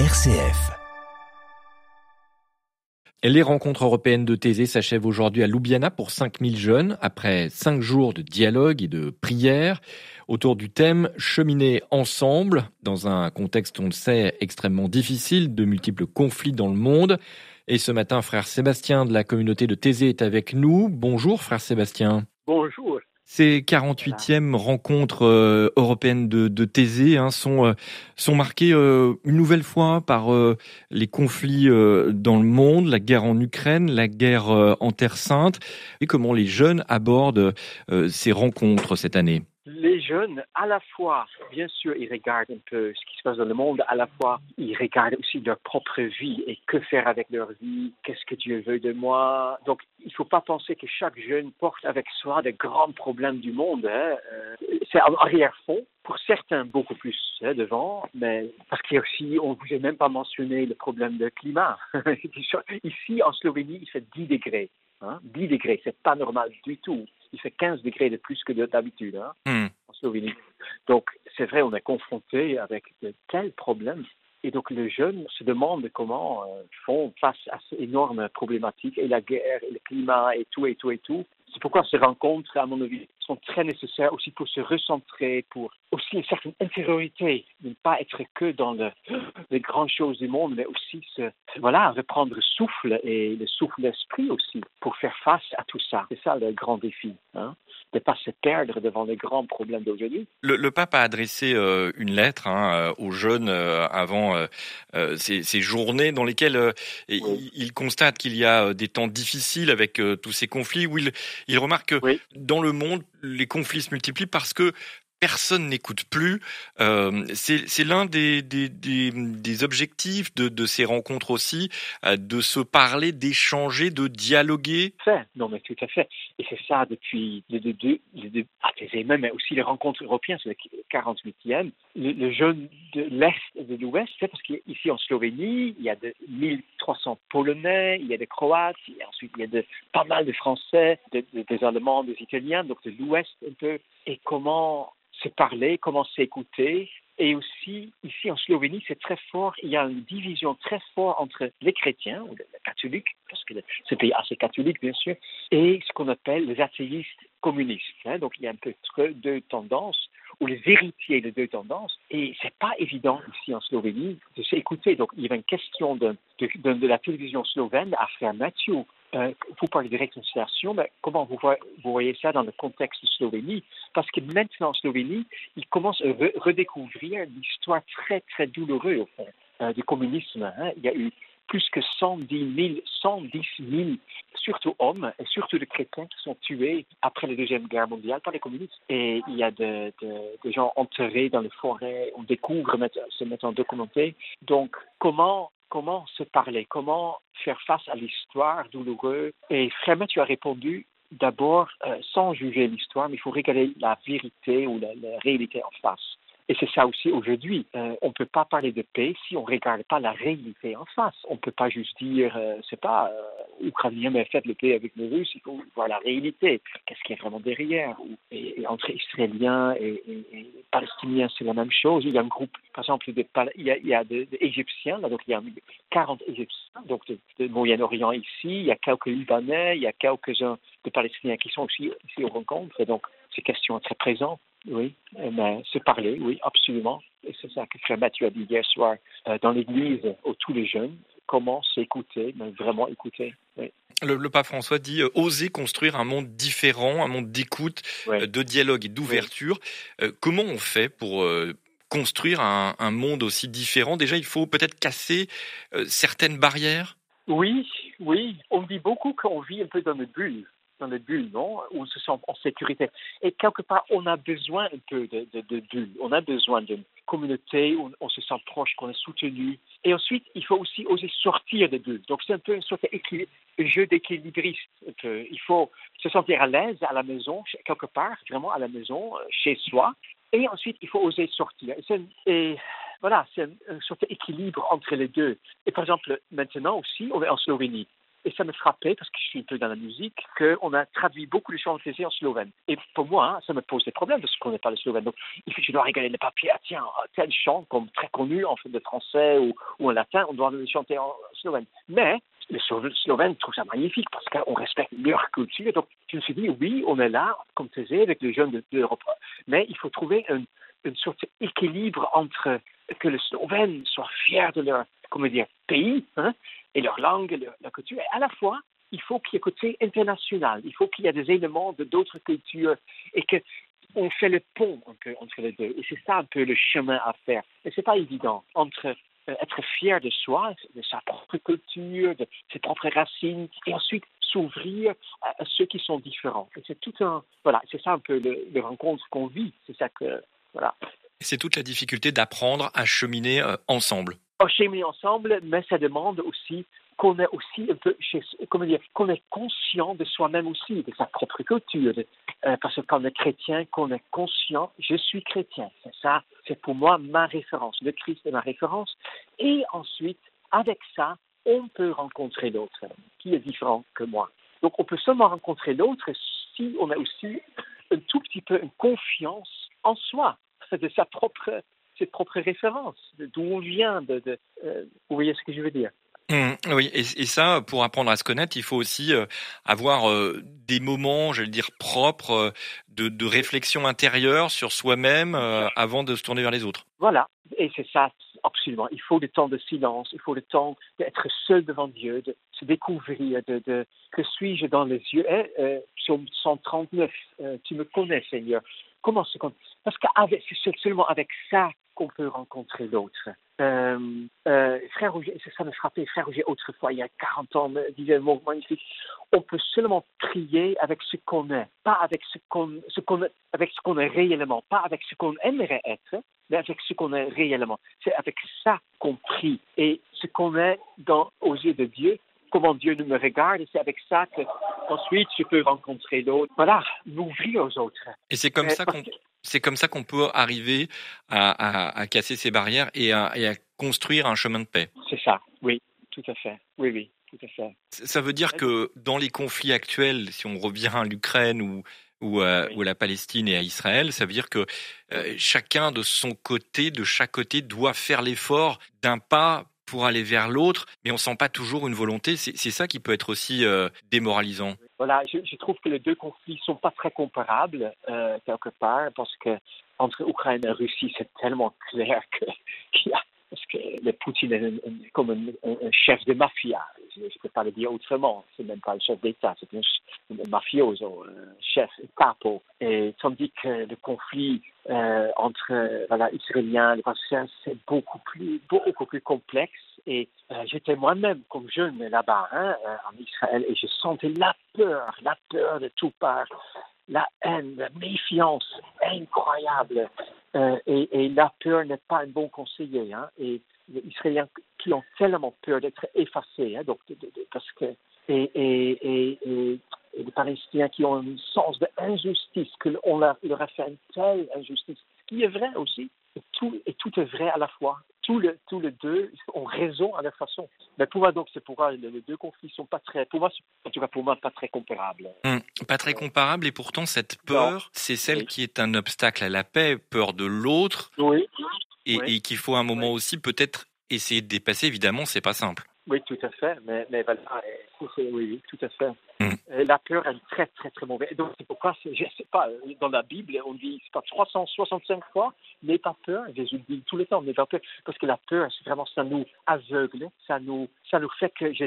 RCF. Les rencontres européennes de Thésée s'achèvent aujourd'hui à Ljubljana pour 5000 jeunes, après 5 jours de dialogue et de prière, autour du thème Cheminer ensemble, dans un contexte, on le sait, extrêmement difficile, de multiples conflits dans le monde. Et ce matin, frère Sébastien de la communauté de Thésée est avec nous. Bonjour, frère Sébastien. Bonjour. Ces 48e rencontres euh, européennes de, de Thésée hein, sont, euh, sont marquées euh, une nouvelle fois par les conflits dans le monde, la guerre en Ukraine, la guerre en Terre Sainte, et comment les jeunes abordent ces rencontres cette année les jeunes, à la fois, bien sûr, ils regardent un peu ce qui se passe dans le monde, à la fois, ils regardent aussi leur propre vie et que faire avec leur vie, qu'est-ce que Dieu veut de moi. Donc, il ne faut pas penser que chaque jeune porte avec soi des grands problèmes du monde. Hein. Euh, c'est en arrière-fond, pour certains beaucoup plus hein, devant, mais parce qu'il y a aussi, on ne vous a même pas mentionné le problème du climat. Ici, en Slovénie, il fait 10 degrés. Hein, 10 degrés, c'est pas normal du tout. Il fait 15 degrés de plus que d'habitude hein, hmm. en Slovénie. Donc, c'est vrai, on est confronté avec de tels problèmes. Et donc, les jeunes se demandent comment euh, font face à ces énormes problématiques, et la guerre, et le climat, et tout, et tout, et tout. C'est pourquoi ces rencontres, à mon avis, sont très nécessaires aussi pour se recentrer, pour aussi une certaine intériorité, ne pas être que dans les grandes choses du monde, mais aussi se, voilà, reprendre le souffle et le souffle d'esprit aussi pour faire face à tout ça. C'est ça le grand défi. Hein de pas se perdre devant les grands problèmes d'aujourd'hui. Le, pape a adressé euh, une lettre hein, euh, aux jeunes euh, avant ces, journées dans lesquelles il, constate qu'il y a des temps difficiles avec tous ces conflits, où il, il remarque que dans le monde, les conflits se multiplient parce que personne n'écoute plus. Euh, c'est l'un des, des, objectifs de, ces rencontres aussi, euh, de se parler, d'échanger, de dialoguer. Non, mais tout à fait. Et c'est ça depuis les deux, les deux ah, même, mais aussi les rencontres européennes, c'est le 48e. Le, jeune de l'Est et de l'Ouest, c'est parce qu'ici en Slovénie, il y a de 1300 Polonais, il y a des Croates, et ensuite il y a de, pas mal de Français, des Allemands, des Italiens, donc de l'Ouest un peu. Et comment se parler, comment s'écouter. Et aussi, ici en Slovénie, c'est très fort, il y a une division très forte entre les chrétiens, ou les catholiques, parce que c'est un pays assez catholique, bien sûr, et ce qu'on appelle les athéistes communistes. Hein. Donc, il y a un peu deux tendances, ou les héritiers de deux tendances. Et c'est pas évident ici en Slovénie de s'écouter. Donc, il y avait une question de, la télévision slovène à Frère Mathieu euh, vous parlez de réconciliation, mais comment vous, voyez ça dans le contexte de Slovénie? Parce que maintenant, en Slovénie, ils commencent à redécouvrir l'histoire très, très douloureuse, au fond, euh, du communisme. Hein. Il y a eu plus que 110 000, 110 000, surtout hommes et surtout des chrétiens qui sont tués après la Deuxième Guerre mondiale par les communistes. Et il y a des gens enterrés dans les forêts, on découvre, se mettant documenté. Donc, comment comment se parler, comment faire face à l'histoire douloureuse? Et vraiment, tu as répondu d'abord euh, sans juger l'histoire, mais il faut regarder la vérité ou la réalité en face. Et c'est ça aussi aujourd'hui. Euh, on ne peut pas parler de paix si on ne regarde pas la réalité en face. On ne peut pas juste dire, euh, c'est pas, euh, mais faites le paix avec les Russes. Il faut voir la réalité. Qu'est-ce qu'il y a vraiment derrière? Et, entre Israéliens et, Palestiniens, c'est la même chose. Il y a un groupe, par exemple, de, il, y a, il des, Égyptiens, là, donc il y a 40 Égyptiens, donc de, Moyen-Orient ici. Il y a quelques Libanais, il y a quelques-uns de Palestiniens qui sont aussi ici aux rencontres. Donc, ces questions sont très présentes. Oui, mais se parler, oui, absolument. Et c'est ça que Frère Mathieu a dit hier soir euh, dans l'église aux tous les jeunes. Comment s'écouter, mais vraiment écouter. Le, pape François dit euh, oser construire un monde différent, un monde d'écoute, euh, de dialogue et d'ouverture. comment on fait pour construire un, un, monde aussi différent? Déjà, il faut peut-être casser certaines barrières? Oui, oui. On dit beaucoup qu'on vit un peu dans une bulle dans les bulles, non? Où on se sent en sécurité? Et quelque part, on a besoin un peu de, de, bulles. On a besoin d'une communauté où on se sent proche, qu'on est soutenu. Et ensuite, il faut aussi oser sortir des bulles. Donc, c'est un peu un sorte de jeu d'équilibriste. Il faut se sentir à l'aise à la maison, quelque part, vraiment à la maison, euh, chez soi. Et ensuite, il faut oser sortir. Et, voilà, c'est un, un sorte d'équilibre entre les deux. Et par exemple, maintenant aussi, on est en Slovénie. Et ça me frappait, parce que je suis un peu dans la musique, qu'on a traduit beaucoup de chants en slovène. Et pour moi, hein, ça me pose des problèmes parce qu'on n'est pas le slovène. Donc, je dois les papiers. Ah, tiens, tel chant, comme très connu en fait de français ou, ou en latin, on doit le chanter en slovène. Mais les Slovènes trouvent ça magnifique parce qu'on respecte leur culture. Donc, je me suis dit, oui, on est là, comme tu disais, avec les jeunes de, l'Europe, mais il faut trouver une sorte d'équilibre entre que les Slovènes soient fiers de leur comment dire, pays hein, et leur langue, leur, culture. Et à la fois, il faut qu'il y ait côté international. Il faut qu'il y ait des éléments de d'autres cultures et que on fait le pont entre les deux. Et c'est ça un peu le chemin à faire. Et c'est pas évident entre euh, être fier de soi, de sa propre culture, de ses propres racines, et ensuite s'ouvrir à, ceux qui sont différents. Et c'est tout un, voilà, c'est ça un peu le, le rencontre qu'on vit. C'est ça que, voilà. C'est toute la difficulté d'apprendre à cheminer euh, ensemble. À cheminer ensemble, mais ça demande aussi qu'on est aussi comment dire, qu'on est conscient de soi-même aussi, de sa propre culture. Euh, parce que quand on est chrétien, qu'on est conscient, je suis chrétien. C'est ça, c'est pour moi ma référence. Le Christ est ma référence. Et ensuite, avec ça, on peut rencontrer l'autre qui est différent que moi. Donc, on peut seulement rencontrer l'autre si on a aussi un tout petit peu une confiance en soi, de sa propre, ses propres références, d'où on vient, de, de euh, vous voyez ce que je veux dire? Mmh, oui, et, et, ça, pour apprendre à se connaître, il faut aussi euh, avoir euh, des moments, j'allais dire, propres euh, de, de, réflexion intérieure sur soi-même avant de se tourner vers les autres. Voilà, et c'est ça, absolument. Il faut le temps de silence, il faut le temps d'être seul devant Dieu, de se découvrir, de, de que suis-je dans les yeux? Eh, psaume 139, tu me connais, Seigneur. Comment se Parce que c'est seulement avec ça qu'on peut rencontrer l'autre. Euh, euh, frère Roger, ça me frappait, frère Roger, autrefois, il y a 40 ans, me disait un mot magnifique. On peut seulement prier avec ce qu'on est, pas avec ce qu'on, ce qu'on, avec ce qu'on est réellement, pas avec ce qu'on aimerait être, mais avec ce qu'on est réellement. C'est avec ça qu'on prie. Et ce qu'on est dans, aux yeux de Dieu, comment Dieu nous me regarde, et c'est avec ça que ensuite je peux rencontrer d'autres. Voilà, m'ouvrir aux autres. Et c'est comme euh, ça qu'on c'est comme ça qu'on peut arriver à, casser ces barrières et à, construire un chemin de paix. C'est ça, oui, tout à fait. Oui, oui, tout à fait. Ça veut dire que dans les conflits actuels, si on revient à l'Ukraine ou, ou, à, la Palestine et à Israël, ça veut dire que euh, chacun de son côté, de chaque côté, doit faire l'effort d'un pas pour aller vers l'autre, mais on sent pas toujours une volonté. C'est ça qui peut être aussi euh, démoralisant. Voilà, je, trouve que les deux conflits sont pas très comparables euh, quelque part, parce que entre Ukraine et Russie, c'est tellement clair qu'il y a parce que le Poutine est comme un, chef de mafia. Je ne peux pas le dire autrement. C'est même pas le chef d'État, c'est un, un mafioso, un chef capo. Et tandis que le conflit euh, entre voilà, Israéliens et Palestiniens, c'est beaucoup plus, beaucoup plus complexe. Et euh, j'étais moi-même comme jeune là-bas hein, euh, en Israël et je sentais la peur, la peur de tout part, la haine, la méfiance incroyable. Euh, et, la peur n'est pas un bon conseiller. Hein, et les Israéliens qui ont tellement peur d'être effacés, hein, donc, parce que et, et, et, les Palestiniens qui ont un sens de qu'on leur, a fait une telle injustice, ce qui est vrai aussi, tout, et tout est vrai à la fois. Tous les, tous les deux ont raison à leur façon. Mais pour moi, donc, c'est pourquoi les deux conflits sont pas très, pour moi, en tout cas pour moi, pas très comparables. Hum, pas très comparables, et pourtant, cette peur, c'est celle qui est un obstacle à la paix, peur de l'autre. Oui. Et, et qu'il faut un moment aussi peut-être essayer de dépasser. Évidemment, c'est pas simple. Oui, tout à fait. Mais, mais voilà, oui, tout à fait. Mm. La peur est très, très, très mauvaise. Donc, c'est pourquoi, je ne sais pas, dans la Bible, on dit, c'est pas 365 fois, n'aie pas peur. Jésus dit tout le temps, n'aie pas peur. Parce que la peur, c'est vraiment, ça nous aveugle, ça nous, ça nous fait que je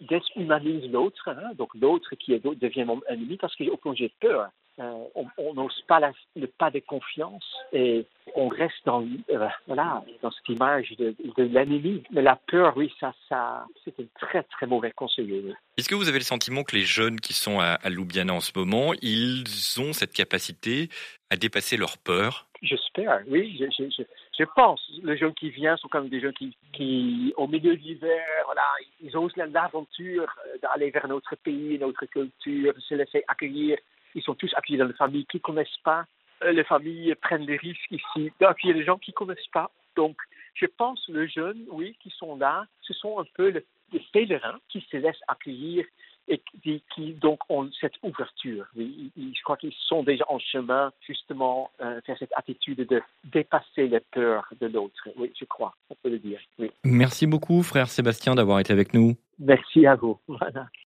déshumanise l'autre, hein. donc l'autre qui est devient mon ennemi parce que j'ai peur. Euh, on n'ose pas le pas de confiance et on reste dans, euh, voilà, dans cette image de, l'ennemi. Mais la peur, oui, ça, ça c'est un très, très mauvais conseiller. Est-ce que vous avez le sentiment que les jeunes qui sont à, à Ljubljana en ce moment, ils ont cette capacité à dépasser leur peur? J'espère, oui, je, je, je, pense. Les jeunes qui viennent sont comme des jeunes qui, qui au milieu de l'hiver, voilà, ils osent l'aventure d'aller vers notre pays, notre culture, se laisser accueillir ils sont tous accueillis dans les familles qui ne connaissent pas. Euh, les familles prennent des risques ici d'accueillir des gens qui ne connaissent pas. Donc, je pense les jeunes, oui, qui sont là, ce sont un peu les pèlerins qui se laissent accueillir et qui, donc ont cette ouverture. Oui, je crois qu'ils sont déjà en chemin justement euh, vers cette attitude de dépasser les peurs de l'autre. Oui, je crois, on peut le dire. Oui. Merci beaucoup, frère Sébastien, d'avoir été avec nous. Merci à vous. Voilà.